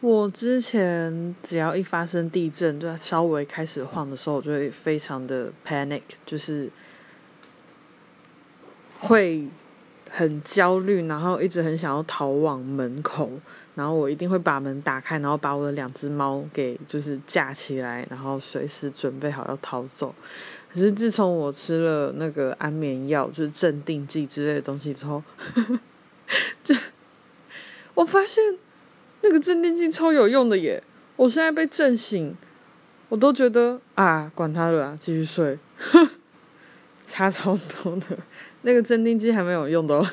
我之前只要一发生地震，就稍微开始晃的时候，我就会非常的 panic，就是会很焦虑，然后一直很想要逃往门口，然后我一定会把门打开，然后把我的两只猫给就是架起来，然后随时准备好要逃走。可是自从我吃了那个安眠药，就是镇定剂之类的东西之后，就我发现那个镇定剂超有用的耶！我现在被震醒，我都觉得啊，管他了，继续睡，差超多的。那个镇定剂还没有用的哦。